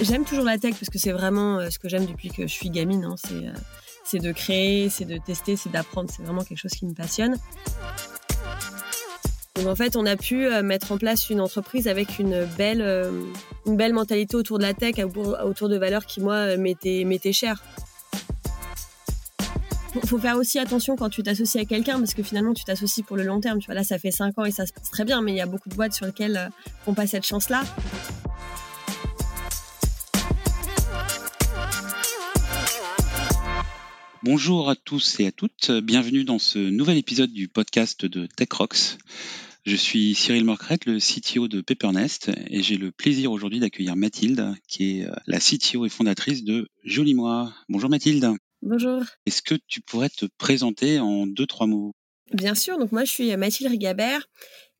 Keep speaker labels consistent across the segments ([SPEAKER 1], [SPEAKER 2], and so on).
[SPEAKER 1] J'aime toujours la tech parce que c'est vraiment ce que j'aime depuis que je suis gamine. Hein. C'est de créer, c'est de tester, c'est d'apprendre. C'est vraiment quelque chose qui me passionne. Donc en fait, on a pu mettre en place une entreprise avec une belle, une belle mentalité autour de la tech, autour de valeurs qui, moi, m'étaient chères faut faire aussi attention quand tu t'associes à quelqu'un parce que finalement tu t'associes pour le long terme. Tu vois, là, ça fait 5 ans et ça se passe très bien, mais il y a beaucoup de boîtes sur lesquelles euh, on pas cette chance-là.
[SPEAKER 2] Bonjour à tous et à toutes, bienvenue dans ce nouvel épisode du podcast de Tech Rocks. Je suis Cyril Morcrette, le CTO de Pappernest, et j'ai le plaisir aujourd'hui d'accueillir Mathilde, qui est euh, la CTO et fondatrice de Joli Moi. Bonjour Mathilde.
[SPEAKER 1] Bonjour.
[SPEAKER 2] Est-ce que tu pourrais te présenter en deux, trois mots?
[SPEAKER 1] Bien sûr, donc moi je suis Mathilde Rigabert.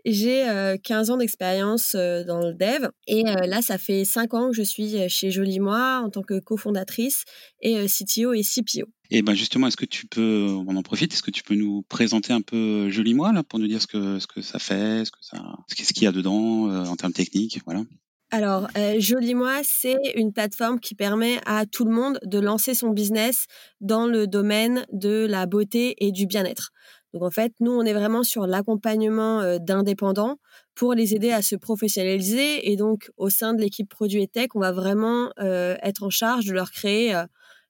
[SPEAKER 1] J'ai 15 ans d'expérience dans le dev et là ça fait 5 ans que je suis chez Joli Moi en tant que cofondatrice et CTO et CPO.
[SPEAKER 2] Et ben justement, est-ce que tu peux, on en profite, est-ce que tu peux nous présenter un peu Joli Moi là pour nous dire ce que ce que ça fait, ce que ça, ce qu'il y a dedans en termes techniques, voilà.
[SPEAKER 1] Alors, euh, Joli Moi, c'est une plateforme qui permet à tout le monde de lancer son business dans le domaine de la beauté et du bien-être. Donc, en fait, nous, on est vraiment sur l'accompagnement d'indépendants pour les aider à se professionnaliser. Et donc, au sein de l'équipe produit et tech, on va vraiment être en charge de leur créer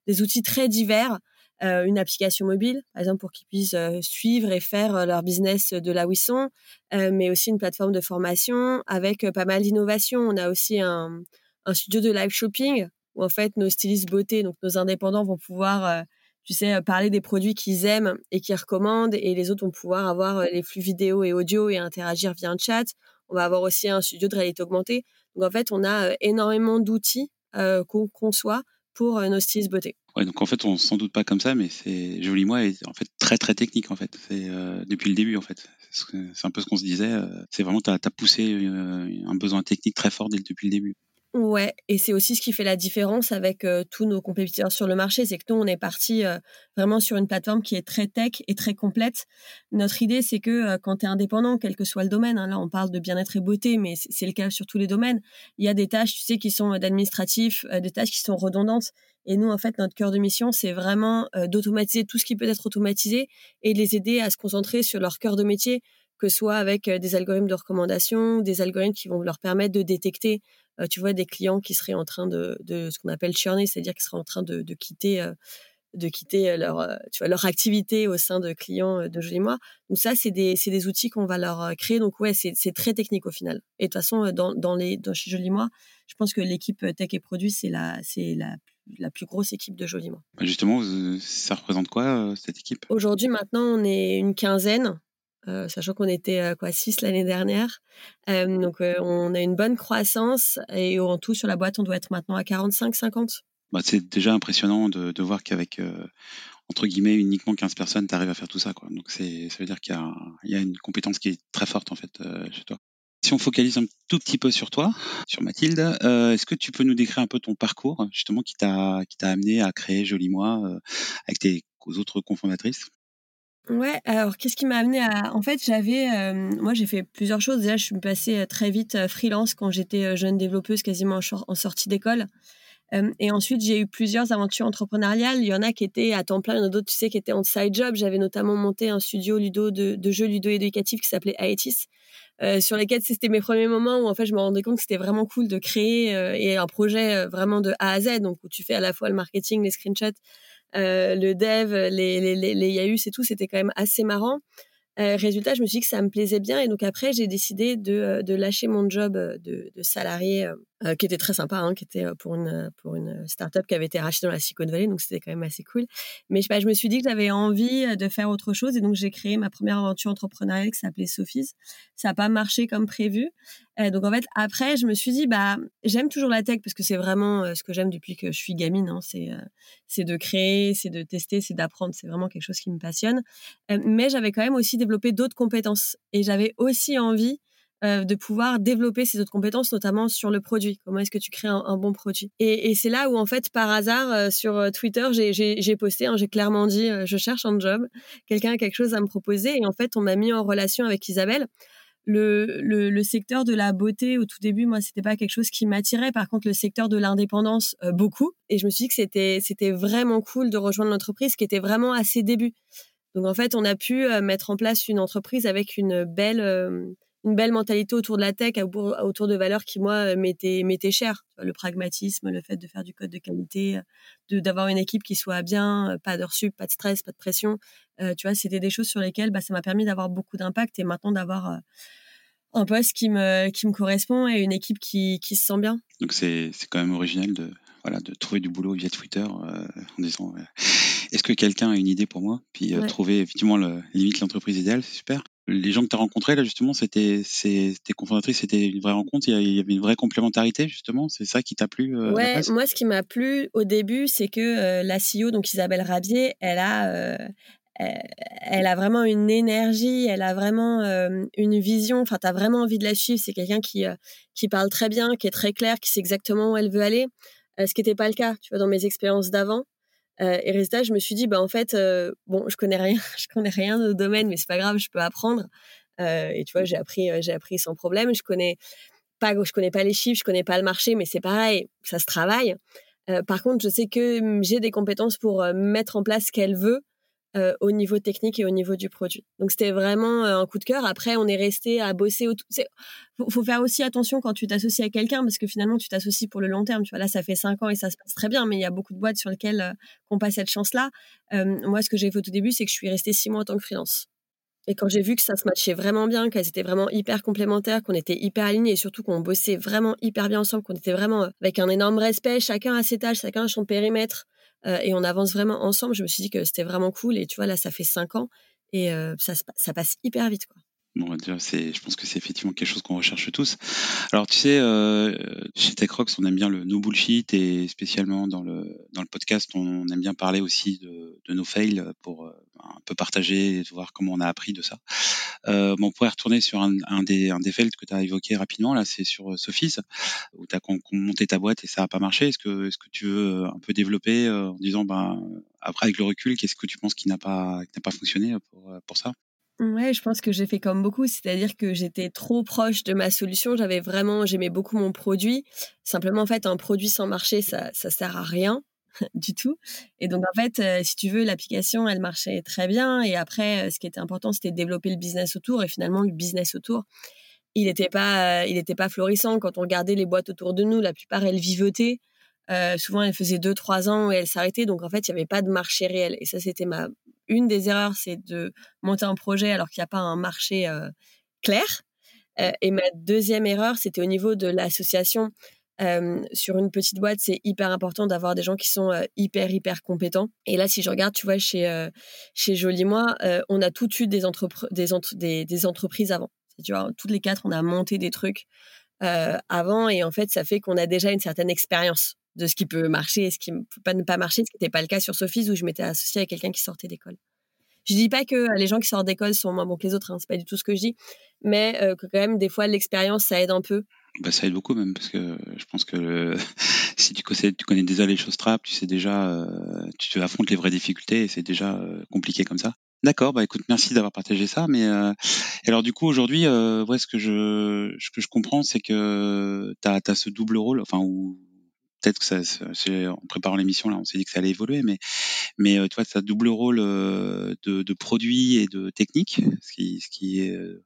[SPEAKER 1] des outils très divers une application mobile, par exemple pour qu'ils puissent suivre et faire leur business de là où ils sont, mais aussi une plateforme de formation avec pas mal d'innovations. On a aussi un, un, studio de live shopping où en fait nos stylistes beauté, donc nos indépendants vont pouvoir tu sais, parler des produits qu'ils aiment et qu'ils recommandent, et les autres vont pouvoir avoir les flux vidéo et audio et interagir via un chat. On va avoir aussi un studio de réalité augmentée. Donc en fait, on a énormément d'outils qu'on conçoit pour nos stylistes beauté.
[SPEAKER 2] Ouais, donc en fait, on s'en doute pas comme ça, mais c'est Joli Moi est en fait très très technique en fait. C'est euh, depuis le début en fait. C'est un peu ce qu'on se disait. Euh, c'est vraiment tu as, poussé euh, un besoin technique très fort depuis le début.
[SPEAKER 1] Ouais, et c'est aussi ce qui fait la différence avec tous nos compétiteurs sur le marché, c'est que nous, on est parti vraiment sur une plateforme qui est très tech et très complète. Notre idée, c'est que quand tu es indépendant, quel que soit le domaine, hein, là on parle de bien-être et beauté, mais c'est le cas sur tous les domaines, il y a des tâches, tu sais, qui sont d'administratif, des tâches qui sont redondantes. Et nous, en fait, notre cœur de mission, c'est vraiment d'automatiser tout ce qui peut être automatisé et de les aider à se concentrer sur leur cœur de métier, que ce soit avec des algorithmes de recommandation, des algorithmes qui vont leur permettre de détecter euh, tu vois, des clients qui seraient en train de, de ce qu'on appelle churner, c'est-à-dire qui seraient en train de, de quitter euh, de quitter leur, tu vois, leur activité au sein de clients de Joli Moi. Donc ça, c'est des, des outils qu'on va leur créer. Donc ouais, c'est très technique au final. Et de toute façon, dans, dans les, dans, chez Joli Moi, je pense que l'équipe tech et produit, c'est la, la, la plus grosse équipe de Joli Moi.
[SPEAKER 2] Bah, justement, ça représente quoi cette équipe?
[SPEAKER 1] Aujourd'hui, maintenant, on est une quinzaine. Euh, sachant qu'on était euh, quoi 6 l'année dernière. Euh, donc on a une bonne croissance et en tout sur la boîte, on doit être maintenant à 45-50.
[SPEAKER 2] Bah, c'est déjà impressionnant de, de voir qu'avec entre guillemets uniquement 15 personnes, tu arrives à faire tout ça. Quoi. Donc c'est, ça veut dire qu'il y a, il y a une compétence qui est très forte en fait chez toi. Si on focalise un tout petit peu sur toi, sur Mathilde, est-ce que tu peux nous décrire un peu ton parcours justement qui t'a qui t'a amené à créer Joli Moi avec tes autres cofondatrices?
[SPEAKER 1] Ouais, alors qu'est-ce qui m'a amené à... En fait, j'avais... Euh, moi, j'ai fait plusieurs choses. Déjà, je suis passée euh, très vite euh, freelance quand j'étais jeune développeuse, quasiment en, sortie d'école. et ensuite, j'ai eu plusieurs aventures entrepreneuriales. Il y en a qui étaient à temps plein, il y en a d'autres, tu sais, qui étaient en side job. J'avais notamment monté un studio ludo de, jeux ludo-éducatifs qui s'appelait Aetis, sur lesquels c'était mes premiers moments où en fait je me rendais compte que c'était vraiment cool de créer et un projet vraiment de A à Z, donc où tu fais à la fois le marketing, les screenshots, euh, le dev, les, les, les, les et tout, c'était quand même assez marrant. Euh, résultat, je me suis dit que ça me plaisait bien et donc après, j'ai décidé de, euh, de, lâcher mon job de, de salarié euh, qui était très sympa, hein, qui était pour une, pour une startup qui avait été rachetée dans la Silicon Valley, donc c'était quand même assez cool. Mais je, je me suis dit que j'avais envie de faire autre chose et donc j'ai créé ma première aventure entrepreneuriale qui s'appelait Sophie's. Ça n'a pas marché comme prévu. donc en fait, après, je me suis dit, bah, j'aime toujours la tech parce que c'est vraiment ce que j'aime depuis que je suis gamine. Hein, c'est c'est de créer, c'est de tester, c'est d'apprendre. C'est vraiment quelque chose qui me passionne. mais j'avais quand même aussi développé d'autres compétences et j'avais aussi envie euh, de pouvoir développer ces autres compétences, notamment sur le produit. Comment est-ce que tu crées un, bon produit? Et, c'est là où, en fait, par hasard, euh, sur euh, Twitter, j'ai posté, hein, j'ai clairement dit, je cherche un job, quelqu'un a quelque chose à me proposer. Et en fait, on m'a mis en relation avec Isabelle. le, secteur de la beauté au tout début, moi, c'était pas quelque chose qui m'attirait. Par contre, le secteur de l'indépendance, beaucoup. Et je me suis dit que c'était, vraiment cool de rejoindre l'entreprise qui était vraiment à ses débuts. Donc, en fait, on a pu mettre en place une entreprise avec une belle, une belle mentalité autour de la tech, autour de valeurs qui, moi, m'étaient, m'étaient chères. Le pragmatisme, le fait de faire du code de qualité, de, d'avoir une équipe qui soit bien, pas d'heures sup, pas de stress, pas de pression. tu vois, c'était des choses sur lesquelles bah, ça m'a permis d'avoir beaucoup d'impact et maintenant d'avoir un poste qui me, qui me correspond et une équipe qui, qui se sent bien.
[SPEAKER 2] Donc c'est, c'est quand même original de, voilà, de trouver du boulot via Twitter euh, en disant est-ce que quelqu'un a une idée pour moi? Puis euh, trouver effectivement le, limite l'entreprise idéale, c'est super. Les gens que tu as rencontrés là justement, c'était c'était confondatrices, c'était une vraie rencontre, il y avait une vraie complémentarité justement, c'est ça qui t'a plu
[SPEAKER 1] euh, Ouais, moi ce qui m'a plu au début, c'est que la CEO donc Isabelle Rabier, elle a elle a vraiment une énergie, elle a vraiment euh, une vision. Enfin, tu as vraiment envie de la suivre. C'est quelqu'un qui, euh, qui parle très bien, qui est très clair, qui sait exactement où elle veut aller. Euh, ce qui n'était pas le cas, tu vois, dans mes expériences d'avant. Et résultat, je me suis dit, bah, en fait, bon, je connais rien, je connais rien de domaine, mais c'est pas grave, je peux apprendre. et tu vois, j'ai appris, j'ai appris sans problème. Je connais pas, je connais pas les chiffres, je connais pas le marché, mais c'est pareil, ça se travaille. par contre, je sais que hum, j'ai des compétences pour mettre en place ce qu'elle veut euh, au niveau technique et au niveau du produit. Donc c'était vraiment euh, un coup de cœur. Après, on est resté à bosser. Il faut, faire aussi attention quand tu t'associes à quelqu'un parce que finalement, tu t'associes pour le long terme. Tu vois, là, ça fait cinq ans et ça se passe très bien, mais il y a beaucoup de boîtes sur lesquelles euh, on passe cette chance-là. moi, ce que j'ai fait au tout début, c'est que je suis restée six mois en tant que freelance. Et quand j'ai vu que ça se matchait vraiment bien, qu'elles étaient vraiment hyper complémentaires, qu'on était hyper alignés et surtout qu'on bossait vraiment hyper bien ensemble, qu'on était vraiment avec un énorme respect, chacun à ses tâches, chacun à son périmètre, euh, et on avance vraiment ensemble. Je me suis dit que c'était vraiment cool. Et tu vois, là, ça fait cinq ans et euh, ça, ça passe hyper vite. Quoi.
[SPEAKER 2] Bon, c'est, je pense que c'est effectivement quelque chose qu'on recherche tous. Alors, tu sais, euh, chez TechRox, on aime bien le no bullshit et spécialement dans le, dans le podcast, on aime bien parler aussi de, de nos fails pour euh, un peu partager et voir comment on a appris de ça. Euh, bon, on pourrait retourner sur un, un, des, un des fails que tu as évoqué rapidement, là, c'est sur euh, Sophie, où tu as monté ta boîte et ça n'a pas marché. Est-ce que, est-ce que tu veux un peu développer en disant, ben, après, avec le recul, qu'est-ce que tu penses qui n'a pas, qui n'a pas fonctionné pour, pour ça?
[SPEAKER 1] Ouais, je pense que j'ai fait comme beaucoup, c'est-à-dire que j'étais trop proche de ma solution. J'avais vraiment, j'aimais beaucoup mon produit. Simplement, en fait, un produit sans marché, ça, ça sert à rien du tout. Et donc, en fait, euh, si tu veux, l'application, elle marchait très bien. Et après, euh, ce qui était important, c'était de développer le business autour. Et finalement, le business autour, il n'était pas, euh, il pas florissant. Quand on regardait les boîtes autour de nous, la plupart, elles vivotaient. souvent, elles faisaient deux, trois ans et elles s'arrêtaient. Donc, en fait, il n'y avait pas de marché réel. Et ça, c'était ma une des erreurs, c'est de monter un projet alors qu'il n'y a pas un marché euh, clair. Euh, et ma deuxième erreur, c'était au niveau de l'association. Euh, sur une petite boîte, c'est hyper important d'avoir des gens qui sont hyper, hyper compétents. Et là, si je regarde, tu vois, chez, chez Jolie Moi, on a tout eu des, des, des, entreprises avant. Tu vois, toutes les quatre, on a monté des trucs avant. Et en fait, ça fait qu'on a déjà une certaine expérience de ce qui peut marcher et ce qui ne peut pas ne pas marcher, ce qui n'était pas le cas sur Sophie où je m'étais associée à quelqu'un qui sortait d'école. Je dis pas que les gens qui sortent d'école sont moins bons que les autres, hein, c'est pas du tout ce que je dis, mais euh, que quand même des fois l'expérience ça aide un peu.
[SPEAKER 2] Bah, ça aide beaucoup même parce que je pense que si tu connais, tu connais déjà les choses trap, tu sais déjà, euh, tu te affrontes les vraies difficultés et c'est déjà euh, compliqué comme ça. D'accord, bah écoute, merci d'avoir partagé ça. Mais alors du coup aujourd'hui, ouais, ce que je ce que je comprends, c'est que tu as, ce double rôle, enfin où peut-être que ça, en préparant l'émission là, on s'est dit que ça allait évoluer, mais mais euh, tu vois, ça double rôle euh, de, de, produit et de technique, ce qui, ce qui est euh,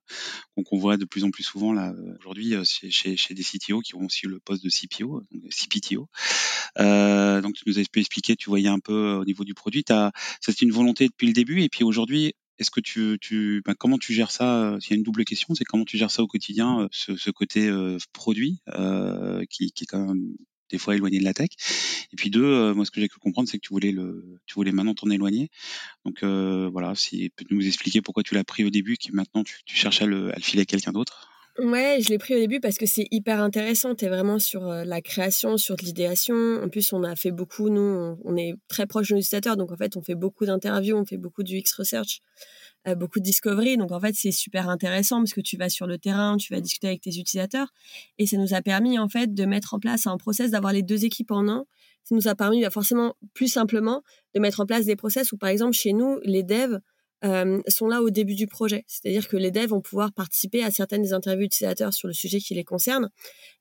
[SPEAKER 2] qu'on voit de plus en plus souvent là aujourd'hui chez, chez, des CTO qui ont aussi le poste de CPO, donc CPTO. Euh, donc tu nous as expliqué, tu voyais un peu au niveau du produit, c'est une volonté depuis le début, et puis aujourd'hui, est-ce que tu, tu ben, comment tu gères ça Il y a une double question, c'est comment tu gères ça au quotidien, ce, ce côté produit euh, qui, qui, est quand même des fois éloigné de la tech. Et puis deux, euh, moi ce que j'ai cru comprendre, c'est que tu voulais le, tu voulais maintenant t'en éloigner. Donc euh, voilà, si peut nous expliquer pourquoi tu l'as pris au début, qui maintenant tu, cherches à le, à le filer à quelqu'un d'autre?
[SPEAKER 1] Ouais, je l'ai pris au début parce que c'est hyper intéressant. Tu es vraiment sur euh, la création, sur l'idéation. En plus, on a fait beaucoup, nous, on, est très proche de nos utilisateurs. Donc, en fait, on fait beaucoup d'interviews, on fait beaucoup du X-Research. Euh, beaucoup de discovery. Donc en fait, c'est super intéressant parce que tu vas sur le terrain, tu vas discuter avec tes utilisateurs et ça nous a permis en fait de mettre en place un process, d'avoir les deux équipes en un. Ça nous a permis bah, forcément plus simplement de mettre en place des process où par exemple chez nous, les devs, sont là au début du projet. C'est-à-dire que les devs vont pouvoir participer à certaines des interviews utilisateurs sur le sujet qui les concerne.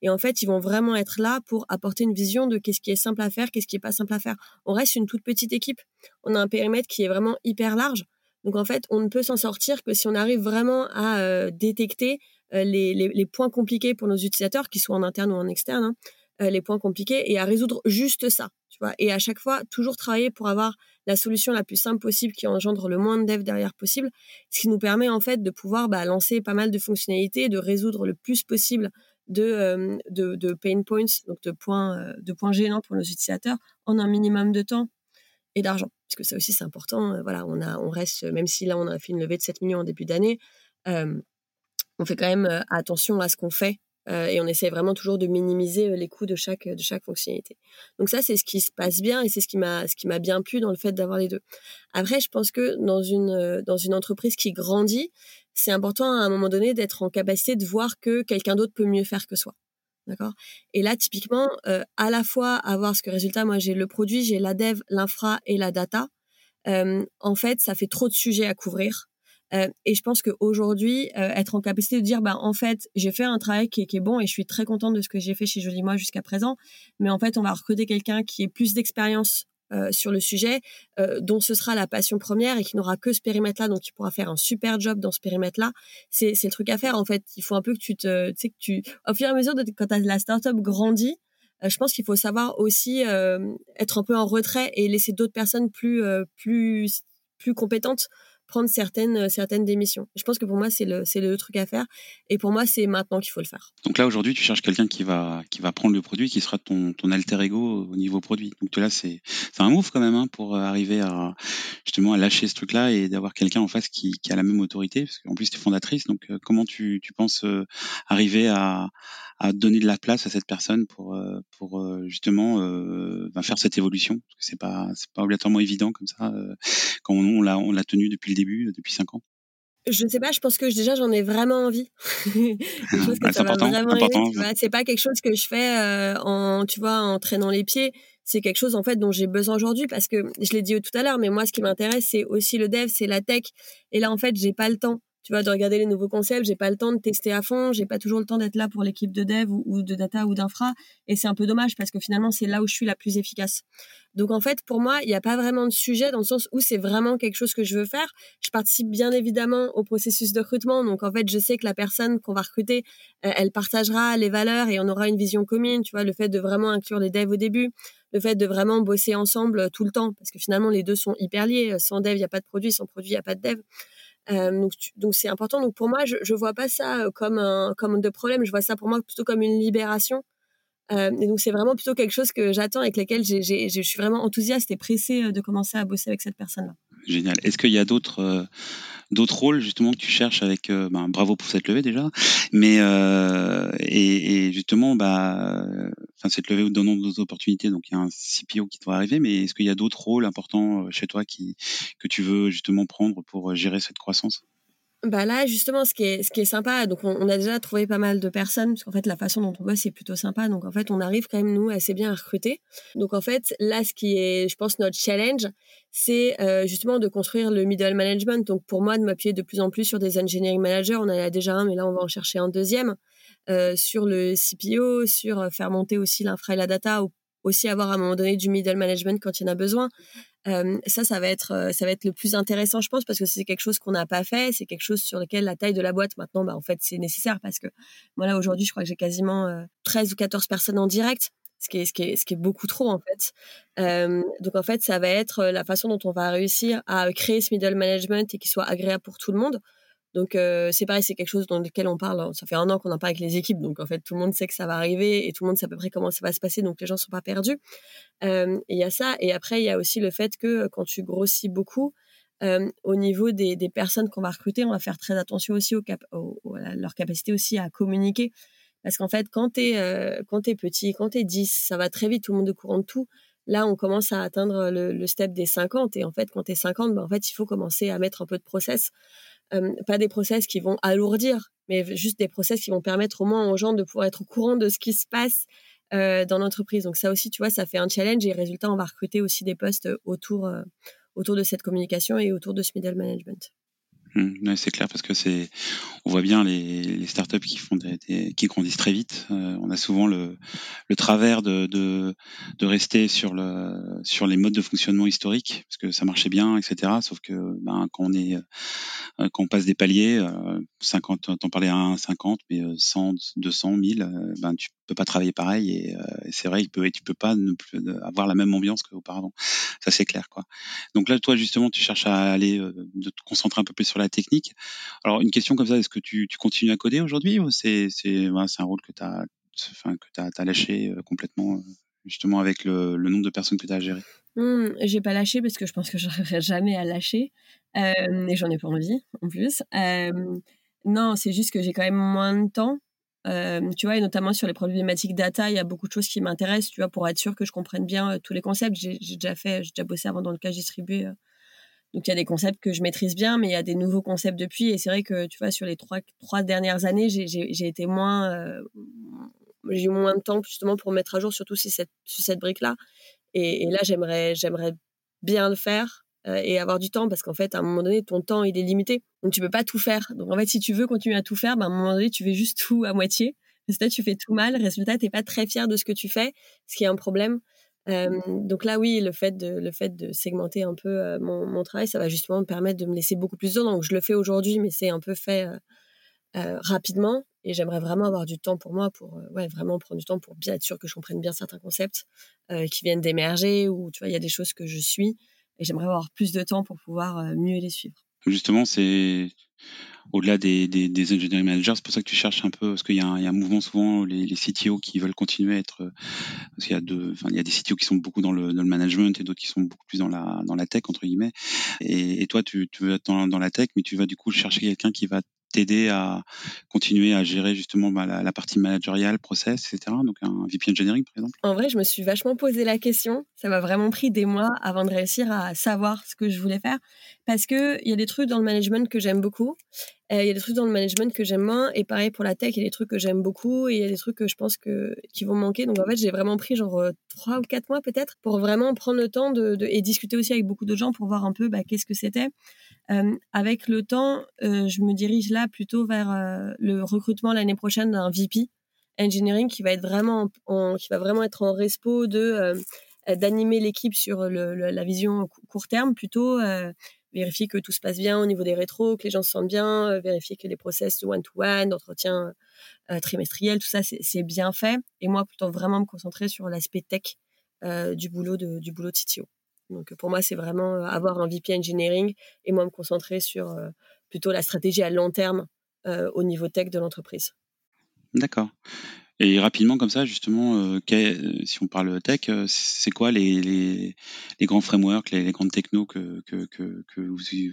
[SPEAKER 1] Et en fait, ils vont vraiment être là pour apporter une vision de qu'est-ce qui est simple à faire, qu'est-ce qui est pas simple à faire. On reste une toute petite équipe. On a un périmètre qui est vraiment hyper large. Donc en fait, on ne peut s'en sortir que si on arrive vraiment à détecter les, points compliqués pour nos utilisateurs, qu'ils soient en interne ou en externe, hein, euh, les points compliqués et à résoudre juste ça. Et à chaque fois, toujours travailler pour avoir la solution la plus simple possible qui engendre le moins de dev derrière possible, ce qui nous permet en fait de pouvoir bah, lancer pas mal de fonctionnalités, de résoudre le plus possible de, euh, pain points, donc de points, euh, de points gênants pour nos utilisateurs en un minimum de temps et d'argent. Parce que ça aussi, c'est important. Voilà, on, a, on reste, même si là, on a fait une levée de 7 millions en début d'année, on fait quand même attention à ce qu'on fait euh, et on essaie vraiment toujours de minimiser euh, les coûts de chaque de chaque fonctionnalité. Donc ça c'est ce qui se passe bien et c'est ce qui m'a bien plu dans le fait d'avoir les deux. Après je pense que dans une euh, dans une entreprise qui grandit, c'est important à un moment donné d'être en capacité de voir que quelqu'un d'autre peut mieux faire que soi. D'accord? Et là, typiquement, à la fois avoir ce que résultat, moi j'ai le produit, j'ai la dev, l'infra et la data. en fait, ça fait trop de sujets à couvrir. Euh, et je pense qu'aujourd'hui, euh, être en capacité de dire, bah, en fait, j'ai fait un travail qui, qui, est bon et je suis très contente de ce que j'ai fait chez Jolie Moi jusqu'à présent. Mais en fait, on va recruter quelqu'un qui ait plus d'expérience euh, sur le sujet, euh, dont ce sera la passion première et qui n'aura que ce périmètre-là, donc qui pourra faire un super job dans ce périmètre-là. C'est, c'est le truc à faire, en fait. Il faut un peu que tu te, tu sais, que tu, au fur et à mesure de, quand la startup grandit, je pense qu'il faut savoir aussi être un peu en retrait et laisser d'autres personnes plus, plus, plus compétentes prendre certaines, euh, certaines démissions. Je pense que pour moi, c'est le, c'est le truc à faire. Et pour moi, c'est maintenant qu'il faut le faire.
[SPEAKER 2] Donc là, aujourd'hui, tu cherches quelqu'un qui va, qui va prendre le produit, qui sera ton, ton alter ego au niveau produit. Donc là, c'est, c'est un move quand même hein, pour euh, arriver à justement à lâcher ce truc-là et d'avoir quelqu'un en face qui, a la même autorité. Parce qu'en plus, tu es fondatrice. Donc euh, comment tu, tu penses arriver à, à donner de la place à cette personne pour, pour justement euh, faire cette évolution Parce que c'est pas, c'est pas obligatoirement évident comme ça quand on, on l'a, on l'a tenu depuis le début, depuis cinq ans
[SPEAKER 1] je ne sais pas, je pense que déjà j'en ai vraiment envie. je pense que ça va vraiment C'est pas quelque chose que je fais euh, en, tu vois, en traînant les pieds. C'est quelque chose en fait dont j'ai besoin aujourd'hui parce que je l'ai dit tout à l'heure, mais moi ce qui m'intéresse c'est aussi le dev, c'est la tech. Et là en fait j'ai pas le temps tu vois, de regarder les nouveaux concepts. J'ai pas le temps de tester à fond. J'ai pas toujours le temps d'être là pour l'équipe de dev ou, de data ou d'infra. Et c'est un peu dommage parce que finalement, c'est là où je suis la plus efficace. Donc, en fait, pour moi, il n'y a pas vraiment de sujet dans le sens où c'est vraiment quelque chose que je veux faire. Je participe bien évidemment au processus de recrutement. Donc, en fait, je sais que la personne qu'on va recruter, euh, elle partagera les valeurs et on aura une vision commune. Tu vois, le fait de vraiment inclure les devs au début, le fait de vraiment bosser ensemble tout le temps parce que finalement, les deux sont hyper liés. Sans dev, il n'y a pas de produit. Sans produit, il n'y a pas de dev. Euh, donc, c'est important. Donc, pour moi, je, je vois pas ça euh, comme un comme de problème. Je vois ça pour moi plutôt comme une libération. Euh, et donc, c'est vraiment plutôt quelque chose que j'attends avec lequel je suis vraiment enthousiaste et pressée de commencer à bosser avec cette personne-là.
[SPEAKER 2] Génial. Est-ce qu'il y a d'autres d'autres rôles justement que tu cherches avec ben, bravo pour cette levée déjà, mais et, et, justement bah enfin cette levée donne d'autres opportunités donc il y a un CPO qui doit arriver mais est-ce qu'il y a d'autres rôles importants chez toi qui que tu veux justement prendre pour gérer cette croissance?
[SPEAKER 1] Bah là, justement, ce qui est, ce qui est sympa, donc on, a déjà trouvé pas mal de personnes, parce qu'en fait, la façon dont on bosse, c'est plutôt sympa. Donc en fait, on arrive quand même, nous, assez bien à recruter. Donc en fait, là, ce qui est, je pense, notre challenge, c'est euh, justement de construire le middle management. Donc pour moi, de m'appuyer de plus en plus sur des engineering managers. On en a déjà un, mais là, on va en chercher un deuxième. Euh, sur le CPO, sur euh, faire monter aussi l'infra et la data, ou aussi avoir à un moment donné du middle management quand il y en a besoin. Ça, ça va être, ça va être le plus intéressant, je pense, parce que c'est quelque chose qu'on n'a pas fait. C'est quelque chose sur lequel la taille de la boîte maintenant, bah, en fait, c'est nécessaire parce que moi là aujourd'hui, je crois que j'ai quasiment 13 euh, ou 14 personnes en direct. Ce qui, est, ce, qui est, ce qui est beaucoup trop en fait. donc en fait, ça va être la façon dont on va réussir à créer ce middle management et qu'il soit agréable pour tout le monde. Donc c'est pareil, c'est quelque chose dans lequel on parle. Ça fait un an qu'on en parle avec les équipes, donc en fait tout le monde sait que ça va arriver et tout le monde sait à peu près comment ça va se passer, donc les gens sont pas perdus. Il y a ça, et après il y a aussi le fait que quand tu grossis beaucoup, au niveau des, personnes qu'on va recruter, on va faire très attention aussi au à leur capacité aussi à communiquer. Parce qu'en fait, quand tu es, petit, quand tu es 10, ça va très vite, tout le monde est au courant de tout. Là, on commence à atteindre le, step des 50. Et en fait, quand tu es 50, ben, en fait, il faut commencer à mettre un peu de process. Euh, pas des process qui vont alourdir, mais juste des process qui vont permettre au moins aux gens de pouvoir être au courant de ce qui se passe euh, dans l'entreprise. Donc ça aussi, tu vois, ça fait un challenge et résultat, on va recruter aussi des postes autour, euh, autour de cette communication et autour de ce middle management.
[SPEAKER 2] Mmh, c'est clair parce que c'est, on voit bien les, startups qui font des, qui grandissent très vite. Euh, on a souvent le, le travers de, de, rester sur le, sur les modes de fonctionnement historiques parce que ça marchait bien, etc. Sauf que ben, quand on est, euh, quand on passe des paliers, euh, 50, t'en parlais à 1, 50, mais 100, 200, 1000, ben tu peux pas travailler pareil et, euh, c'est vrai, il peut, tu peux pas ne plus avoir la même ambiance qu'auparavant. Ça c'est clair quoi. Donc là, toi justement, tu cherches à aller, euh, de te concentrer un peu plus sur la technique. Alors une question comme ça, est-ce que tu, continues à coder aujourd'hui ou c'est un rôle que tu as, lâché euh, complètement justement avec le, nombre de personnes que tu as à gérer?
[SPEAKER 1] Mmh, J'ai pas lâché parce que je pense que j'arriverai jamais à lâcher et j'en ai pas envie en plus. non, c'est juste que j'ai quand même moins de temps euh, tu vois, et notamment sur les problématiques data, il y a beaucoup de choses qui m'intéressent, tu vois, pour être sûr que je comprenne bien euh, tous les concepts. J'ai déjà fait, j'ai déjà bossé avant dans le cas distribué. Euh. donc il y a des concepts que je maîtrise bien, mais il y a des nouveaux concepts depuis. Et c'est vrai que, tu vois, sur les trois, trois dernières années, j'ai été moins, j'ai eu moins de temps justement pour mettre à jour, surtout sur cette, sur cette brique-là. Et, et, là, j'aimerais, j'aimerais bien le faire. Euh, et avoir du temps parce qu'en fait, à un moment donné, ton temps, il est limité. Donc, tu peux pas tout faire. Donc, en fait, si tu veux continuer à tout faire, ben, à un moment donné, tu fais juste tout à moitié. Résultat, tu fais tout mal. Résultat, t'es pas très fier de ce que tu fais, ce qui est un problème. Euh, donc là, oui, le fait de, le fait de segmenter un peu euh, mon, mon, travail, ça va justement me permettre de me laisser beaucoup plus de temps. Donc, je le fais aujourd'hui, mais c'est un peu fait rapidement. Et j'aimerais vraiment avoir du temps pour moi, pour ouais, vraiment prendre du temps pour bien être sûr que je comprenne bien certains concepts qui viennent d'émerger ou tu vois, il y a des choses que je suis et j'aimerais avoir plus de temps pour pouvoir euh, mieux les suivre.
[SPEAKER 2] Justement, c'est au-delà des, des, des, engineering managers, c'est pour ça que tu cherches un peu, parce qu'il y, a un mouvement souvent, les, les CTO qui veulent continuer à être, parce qu'il y a enfin, y a des CTO qui sont beaucoup dans le, management et d'autres qui sont beaucoup plus dans la, dans la tech, entre guillemets. Et, toi, tu, tu veux être dans, dans, la tech, mais tu vas du coup chercher quelqu'un qui va t'aider à continuer à gérer justement bah, la, partie managériale, process, etc. Donc un VP Engineering, par exemple
[SPEAKER 1] En vrai, je me suis vachement posé la question. Ça m'a vraiment pris des mois avant de réussir à savoir ce que je voulais faire. Parce qu'il y a des trucs dans le management que j'aime beaucoup. Il y a des trucs dans le management que j'aime moins. Et pareil pour la tech, il y a des trucs que j'aime beaucoup. Et il y a des trucs que je pense que, qui vont manquer. Donc en fait, j'ai vraiment pris genre trois ou quatre mois peut-être pour vraiment prendre le temps de, et discuter aussi avec beaucoup de gens pour voir un peu bah, qu'est-ce que c'était. Euh, avec le temps, euh, je me dirige là plutôt vers euh, le recrutement l'année prochaine d'un VP engineering qui va être vraiment en, qui va vraiment être en respo de d'animer l'équipe sur le, la vision court terme plutôt vérifier que tout se passe bien au niveau des rétros, que les gens se sentent bien, vérifier que les process one-to-one, d'entretien trimestriel, tout ça, c'est bien fait. Et moi, plutôt vraiment me concentrer sur l'aspect tech du boulot de, du boulot de CTO. Donc pour moi, c'est vraiment euh, avoir un VP engineering et moi me concentrer sur euh, plutôt la stratégie à long terme euh, au niveau tech de l'entreprise.
[SPEAKER 2] D'accord. Et rapidement comme ça, justement, si on parle tech, c'est quoi les, grands frameworks, les, grandes technos que,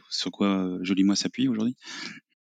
[SPEAKER 2] sur quoi Joli Moi s'appuie aujourd'hui?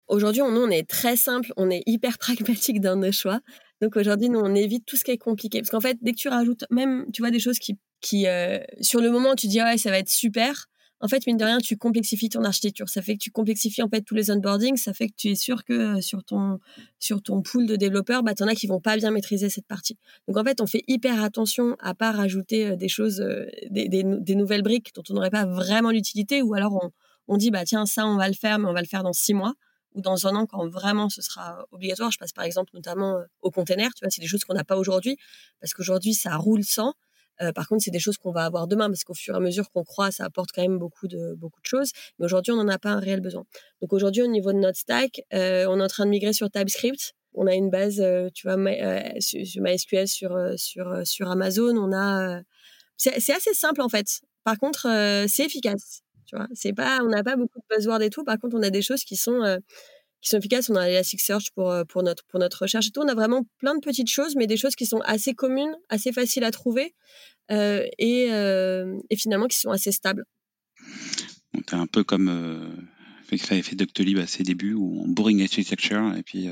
[SPEAKER 1] Aujourd'hui, nous, on est très simple, on est hyper pragmatique dans nos choix. Donc aujourd'hui, nous, on évite tout ce qui est compliqué. Parce qu'en fait, dès que tu rajoutes même, tu vois, des choses qui qui, euh, sur le moment, tu dis, ouais, ça va être super. En fait, mine de rien, tu complexifies ton architecture. Ça fait que tu complexifies en fait tous les onboardings. Ça fait que tu es sûr que euh, sur ton sur ton pool de développeurs, bah en as qui vont pas bien maîtriser cette partie. Donc en fait, on fait hyper attention à pas rajouter euh, des choses, des, des, nouvelles briques dont on n'aurait pas vraiment l'utilité, ou alors on, on dit bah tiens ça on va le faire, mais on va le faire dans six mois ou dans un an quand vraiment ce sera obligatoire. Je passe par exemple notamment au container. Tu vois, c'est des choses qu'on n'a pas aujourd'hui parce qu'aujourd'hui ça roule sans. Euh, par contre, c'est des choses qu'on va avoir demain parce qu'au fur et à mesure qu'on croit, ça apporte quand même beaucoup de beaucoup de choses. Mais aujourd'hui, on n'en a pas un réel besoin. Donc aujourd'hui, au niveau de notre stack, euh, on est en train de migrer sur TypeScript. On a une base, euh, tu vois, sur MySQL sur sur sur Amazon. On a, c'est assez simple en fait. Par contre, c'est efficace. Tu vois, c'est pas, on n'a pas beaucoup de buzzwords et tout. Par contre, on a des choses qui sont qui sont efficaces. On a Elasticsearch pour, euh, pour, notre, pour notre recherche et tout. On a vraiment plein de petites choses, mais des choses qui sont assez communes, assez faciles à trouver euh, et, euh, et, finalement qui sont assez stables.
[SPEAKER 2] C'est un peu comme euh, fait, fait Doctolib à ses débuts, où on boring architecture et puis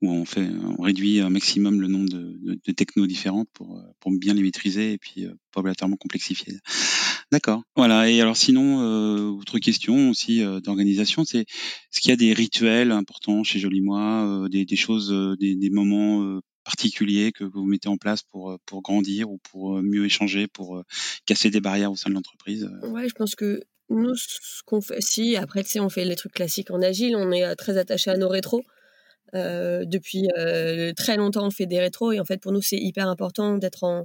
[SPEAKER 2] où on fait, on réduit un maximum le nombre de, de, de technos différentes pour, pour bien les maîtriser et puis pas obligatoirement complexifier. D'accord. Voilà. Et alors sinon, euh, autre question aussi euh, d'organisation, c'est est-ce qu'il y a des rituels importants chez Joli Moi, euh, des, choses, euh, des, moments euh, particuliers que, vous mettez en place pour pour grandir ou pour mieux échanger, pour casser des barrières au sein de l'entreprise
[SPEAKER 1] Ouais, je pense que Nous, ce qu'on fait, si, après, tu sais, on fait les trucs classiques en agile, on est très attaché à nos rétros. depuis très longtemps, on fait des rétros et en fait, pour nous, c'est hyper important d'être en,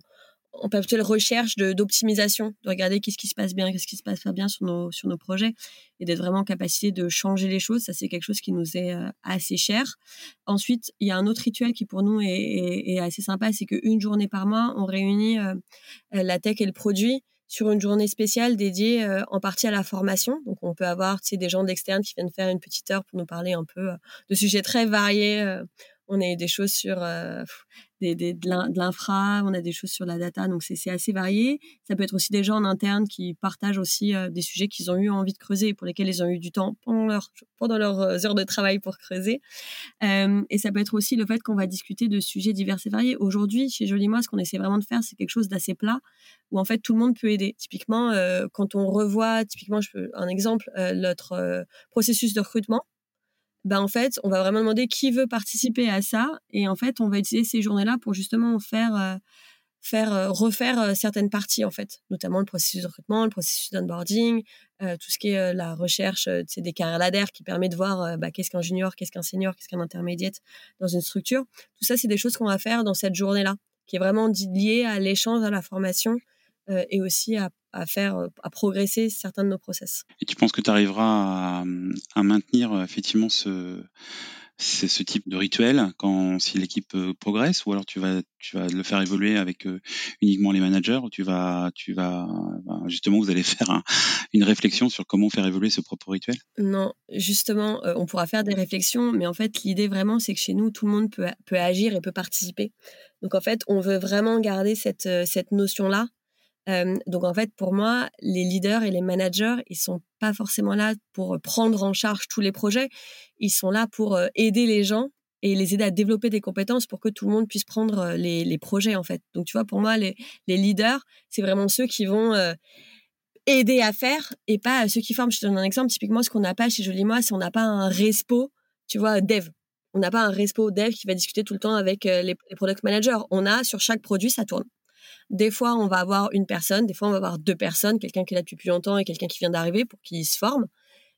[SPEAKER 1] en perpétuelle recherche d'optimisation, de, regarder qu'est-ce qui se passe bien, qu'est-ce qui se passe pas bien sur nos, sur nos projets et d'être vraiment en capacité de changer les choses. Ça, c'est quelque chose qui nous est euh, assez cher. Ensuite, il y a un autre rituel qui pour nous est, assez sympa, c'est qu'une journée par mois, on réunit euh, la tech et le produit sur une journée spéciale dédiée euh, en partie à la formation. Donc, on peut avoir des gens d'externe qui viennent faire une petite heure pour nous parler un peu de sujets très variés on a eu des choses sur euh, des, de l'infra, on a des choses sur la data, donc c'est assez varié. Ça peut être aussi des gens en interne qui partagent aussi euh, des sujets qu'ils ont eu envie de creuser pour lesquels ils ont eu du temps pendant, leur, pendant leurs euh, heures de travail pour creuser. et ça peut être aussi le fait qu'on va discuter de sujets divers et variés. Aujourd'hui, chez Jolie Moi, ce qu'on essaie vraiment de faire, c'est quelque chose d'assez plat où en fait tout le monde peut aider. Typiquement, quand on revoit, typiquement, je peux, un exemple, notre processus de recrutement bah en fait, on va vraiment demander qui veut participer à ça. Et en fait, on va utiliser ces journées-là pour justement faire, euh, faire euh, refaire euh, certaines parties, en fait, notamment le processus de recrutement, le processus d'onboarding, tout ce qui est la recherche des carrières ladder qui permet de voir bah, qu'est-ce qu'un junior, qu'est-ce qu'un senior, qu'est-ce qu'un intermédiate dans une structure. Tout ça, c'est des choses qu'on va faire dans cette journée-là, qui est vraiment liée à l'échange, à la formation et aussi à à faire, euh, à progresser certains de nos process.
[SPEAKER 2] Et tu penses que tu arriveras à, maintenir euh, effectivement ce, ce type de rituel quand si l'équipe euh, progresse? Ou alors tu vas tu vas le faire évoluer avec uniquement les managers ou tu vas tu vas ben, justement vous allez faire une réflexion sur comment faire évoluer ce propre rituel?
[SPEAKER 1] Non, justement on pourra faire des réflexions mais en fait l'idée vraiment c'est que chez nous tout le monde peut peut agir et peut participer. Donc en fait, on veut vraiment garder cette cette notion donc en fait, pour moi, les leaders et les managers, ils sont pas forcément là pour prendre en charge tous les projets. Ils sont là pour aider les gens et les aider à développer des compétences pour que tout le monde puisse prendre les, projets en fait. Donc tu vois, pour moi, les, leaders, c'est vraiment ceux qui vont aider à faire et pas ceux qui forment. Je te donne un exemple. Typiquement, ce qu'on n'a pas chez Jolie Moi, c'est on n'a pas un respo, tu vois, dev. On n'a pas un respo dev qui va discuter tout le temps avec les, les product managers. On a sur chaque produit, ça tourne. Des fois, on va avoir une personne, des fois, on va avoir deux personnes, quelqu'un qui est là depuis plus longtemps et quelqu'un qui vient d'arriver pour qu'il se forme.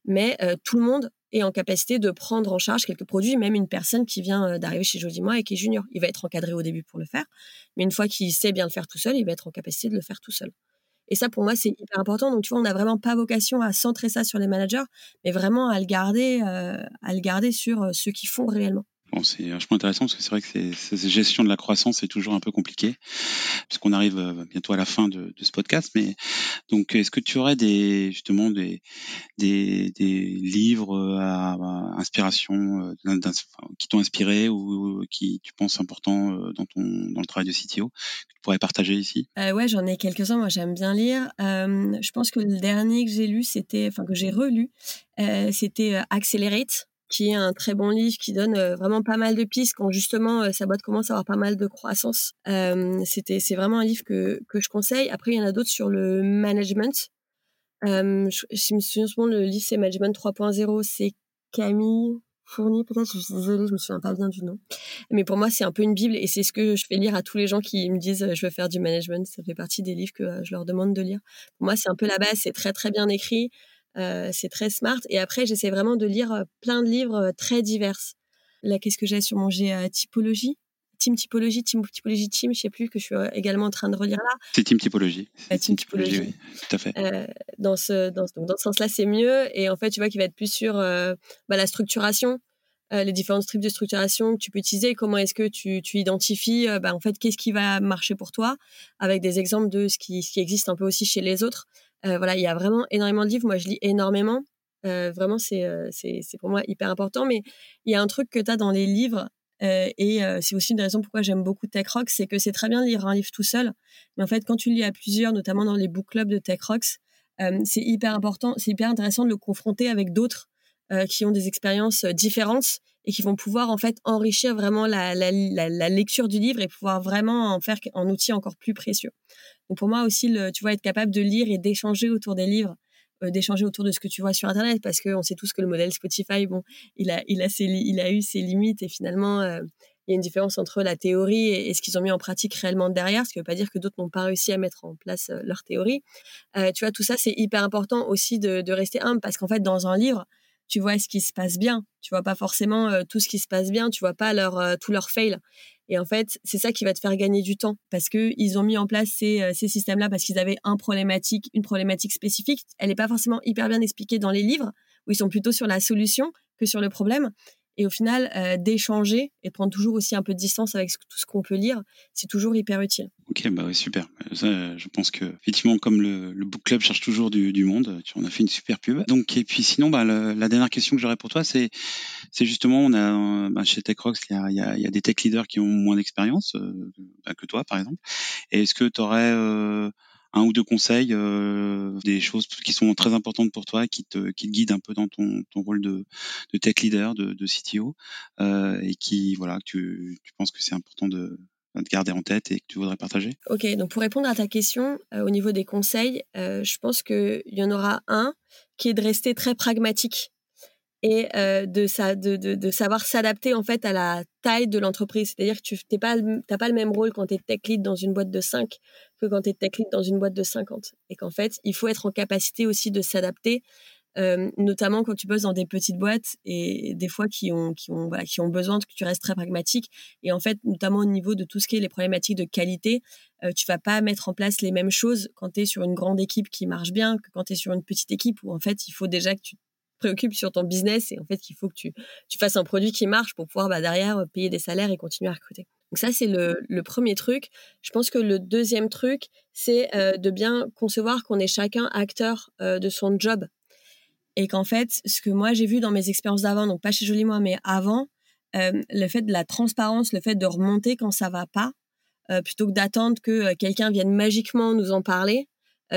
[SPEAKER 1] Mais euh, tout le monde est en capacité de prendre en charge quelques produits, même une personne qui vient euh, d'arriver chez Jodimois et qui est junior. Il va être encadré au début pour le faire, mais une fois qu'il sait bien le faire tout seul, il va être en capacité de le faire tout seul. Et ça, pour moi, c'est hyper important. Donc, tu vois, on n'a vraiment pas vocation à centrer ça sur les managers, mais vraiment à le garder, euh, à le garder sur ceux qui font réellement
[SPEAKER 2] c'est vachement intéressant parce que c'est vrai que cette gestion de la croissance est toujours un peu compliquée puisqu'on arrive euh, bientôt à la fin de, ce podcast. Mais donc, est-ce que tu aurais des justement des livres euh, à, inspiration euh, qui t'ont inspiré ou qui tu penses important dans ton dans le travail de CTO que tu pourrais partager ici?
[SPEAKER 1] Ouais, j'en ai quelques-uns. Moi, j'aime bien lire. je pense que le dernier que j'ai lu, c'était enfin que j'ai relu, c'était Accelerate qui est un très bon livre qui donne euh, vraiment pas mal de pistes quand justement euh, sa boîte commence à avoir pas mal de croissance. Euh, c'était c'est vraiment un livre que, que je conseille. Après il y en a d'autres sur le management. Je, je, me souviens souvent le livre c'est Management 3.0, c'est Camille Fournier peut-être. Je suis désolée, je me souviens pas bien du nom. Mais pour moi c'est un peu une bible et c'est ce que je fais lire à tous les gens qui me disent je veux faire du management. Ça fait partie des livres que je leur demande de lire. Pour moi c'est un peu la base, c'est très très bien écrit. Euh, c'est très smart. Et après, j'essaie vraiment de lire euh, plein de livres euh, très divers. Là, qu'est-ce que j'ai sur mon J'ai typologie? Team Typologie, Team Typologie Team, je sais plus, que je suis également en train de relire là.
[SPEAKER 2] C'est Team Typologie.
[SPEAKER 1] team, Typologie, oui,
[SPEAKER 2] tout à fait.
[SPEAKER 1] dans ce, dans, donc dans ce sens-là, c'est mieux. Et en fait, tu vois qu'il va être plus sur bah, la structuration, les différentes types de structuration que tu peux utiliser, comment est-ce que tu, tu identifies, bah, en fait, qu'est-ce qui va marcher pour toi, avec des exemples de ce qui, ce qui existe un peu aussi chez les autres. Euh, voilà, il y a vraiment énormément de livres. Moi, je lis énormément. Euh, vraiment, euh, c'est pour moi hyper important. Mais il y a un truc que tu as dans les livres, et c'est aussi une raison pourquoi j'aime beaucoup Tech Rocks, c'est que c'est très bien de lire un livre tout seul. Mais en fait, quand tu lis à plusieurs, notamment dans les book clubs de Tech Rocks, c'est hyper important, c'est hyper intéressant de le confronter avec d'autres qui ont des expériences différentes et qui vont pouvoir en fait enrichir vraiment la, lecture du livre et pouvoir vraiment en faire un outil encore plus précieux. Donc pour moi aussi, le, tu vois, être capable de lire et d'échanger autour des livres, euh, d'échanger autour de ce que tu vois sur Internet, parce qu'on sait tous que le modèle Spotify, bon, il a, il a, ses, il a eu ses limites et finalement, euh, il y a une différence entre la théorie et, ce qu'ils ont mis en pratique réellement derrière, ce qui ne veut pas dire que d'autres n'ont pas réussi à mettre en place leur théorie. tu vois, tout ça, c'est hyper important aussi de, de rester humble parce qu'en fait, dans un livre, tu vois ce qui se passe bien. Tu vois pas forcément tout ce qui se passe bien, tu vois pas leur, tout leur fail. Et en fait, c'est ça qui va te faire gagner du temps parce que ils ont mis en place ces, ces systèmes-là parce qu'ils avaient un problématique, une problématique spécifique. Elle n'est pas forcément hyper bien expliquée dans les livres où ils sont plutôt sur la solution que sur le problème. Et au final, euh, d'échanger et de prendre toujours aussi un peu de distance avec tout ce qu'on peut lire, c'est toujours hyper utile.
[SPEAKER 2] Ok, bah oui, super. Ça, je pense que effectivement, comme le, le book club cherche toujours du, du, monde, tu en as fait une super pub. Donc, et puis sinon, bah, la dernière question que j'aurais pour toi, c'est, c'est justement, on a bah, chez TechRox, il y a, y, a, y a, des tech leaders qui ont moins d'expérience euh, bah, que toi, par exemple. Est-ce que tu aurais euh, un ou deux conseils, euh, des choses qui sont très importantes pour toi, qui te, qui te guident un peu dans ton, ton rôle de, de tech leader, de, de CTO, euh, et qui, voilà, tu, tu penses que c'est important de, de garder en tête et que tu voudrais partager.
[SPEAKER 1] Ok, donc pour répondre à ta question, euh, au niveau des conseils, euh, je pense qu'il y en aura un qui est de rester très pragmatique et euh, de, savoir s'adapter en fait à la taille de l'entreprise. C'est-à-dire que tu n'as pas, pas le même rôle quand tu es tech lead dans une boîte de 5 que quand tu es tech lead dans une boîte de 50. Et qu'en fait, il faut être en capacité aussi de s'adapter, euh, notamment quand tu bosses dans des petites boîtes et des fois qui ont, qui ont, voilà, qui ont besoin que tu restes très pragmatique. Et en fait, notamment au niveau de tout ce qui est les problématiques de qualité, euh, tu vas pas mettre en place les mêmes choses quand tu es sur une grande équipe qui marche bien que quand tu es sur une petite équipe où en fait, il faut déjà que tu préoccupe sur ton business et en fait qu'il faut que tu, tu fasses un produit qui marche pour pouvoir bah, derrière euh, payer des salaires et continuer à recruter. Donc ça, c'est le, le, premier truc. Je pense que le deuxième truc, c'est euh, de bien concevoir qu'on est chacun acteur euh, de son job. Et qu'en fait, ce que moi j'ai vu dans mes expériences d'avant, donc pas chez Jolie Moi, mais avant, le fait de la transparence, le fait de remonter quand ça va pas, plutôt que d'attendre que quelqu'un vienne magiquement nous en parler,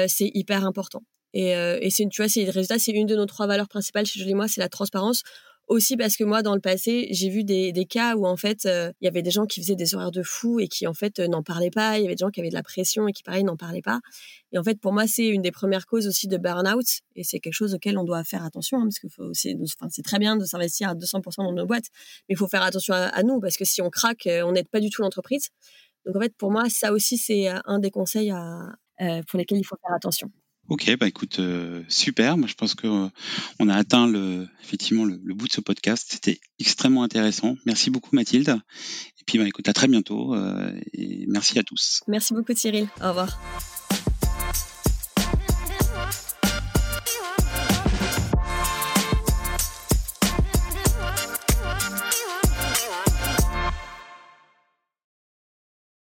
[SPEAKER 1] c'est hyper important. Et, euh, et c'est, tu vois, c'est le résultat, c'est une de nos trois valeurs principales chez Jolie Moi, c'est la transparence. Aussi parce que moi, dans le passé, j'ai vu des, des cas où en fait, euh, il y avait des gens qui faisaient des horaires de fou et qui en fait euh, n'en parlaient pas. Il y avait des gens qui avaient de la pression et qui pareil n'en parlaient pas. Et en fait, pour moi, c'est une des premières causes aussi de burn-out et c'est quelque chose auquel on doit faire attention hein, parce que c'est, très bien de s'investir à 200% dans nos boîtes, mais il faut faire attention à, nous parce que si on craque, on n'aide pas du tout l'entreprise. Donc en fait, pour moi, ça aussi, c'est un des conseils pour lesquels il faut faire attention.
[SPEAKER 2] Ok, bah écoute, euh, super. Moi, je pense que euh, on a atteint le, effectivement le, le bout de ce podcast. C'était extrêmement intéressant. Merci beaucoup, Mathilde. Et puis, bah écoute, à très bientôt. Euh, et merci à tous.
[SPEAKER 1] Merci beaucoup, Cyril. Au revoir.